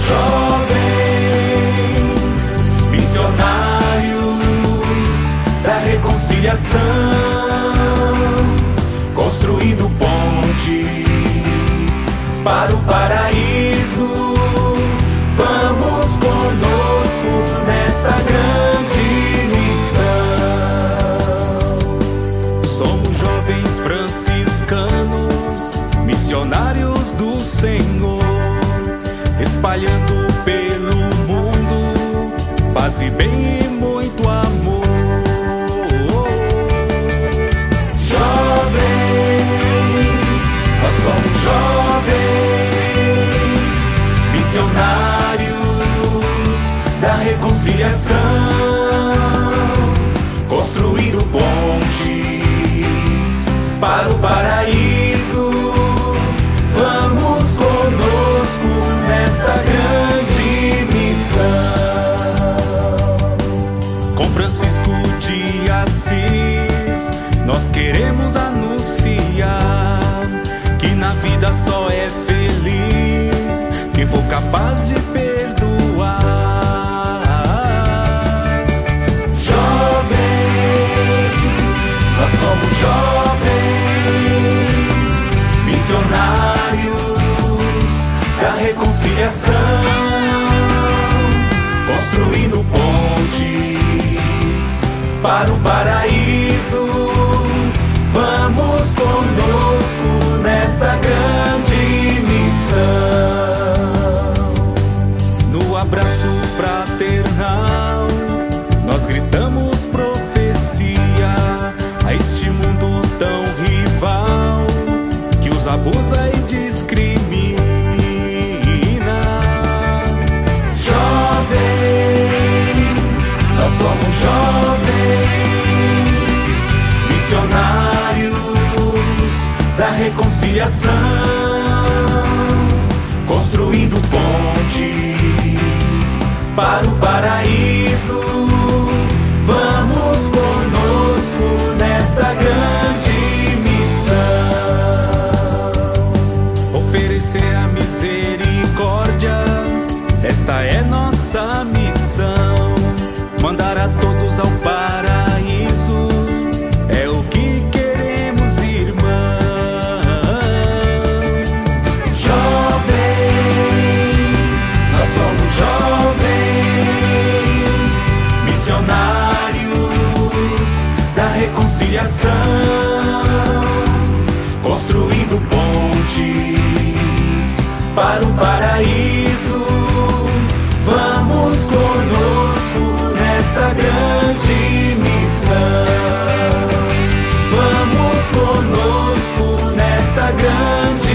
jovens missionários da reconciliação, construindo pontes para o paraíso. Vamos conosco nesta grande missão. Somos jovens franciscanos, missionários do Senhor espalhando pelo mundo paz e bem e muito amor. Jovens, nós somos jovens, missionários da reconciliação, construindo pontes para o paraíso. Francisco de Assis, nós queremos anunciar que na vida só é feliz quem for capaz de perdoar. Para o paraíso. Reconciliação, construindo pontes para o paraíso. Reconciliação, construindo pontes para o paraíso. Vamos conosco nesta grande missão. Vamos conosco nesta grande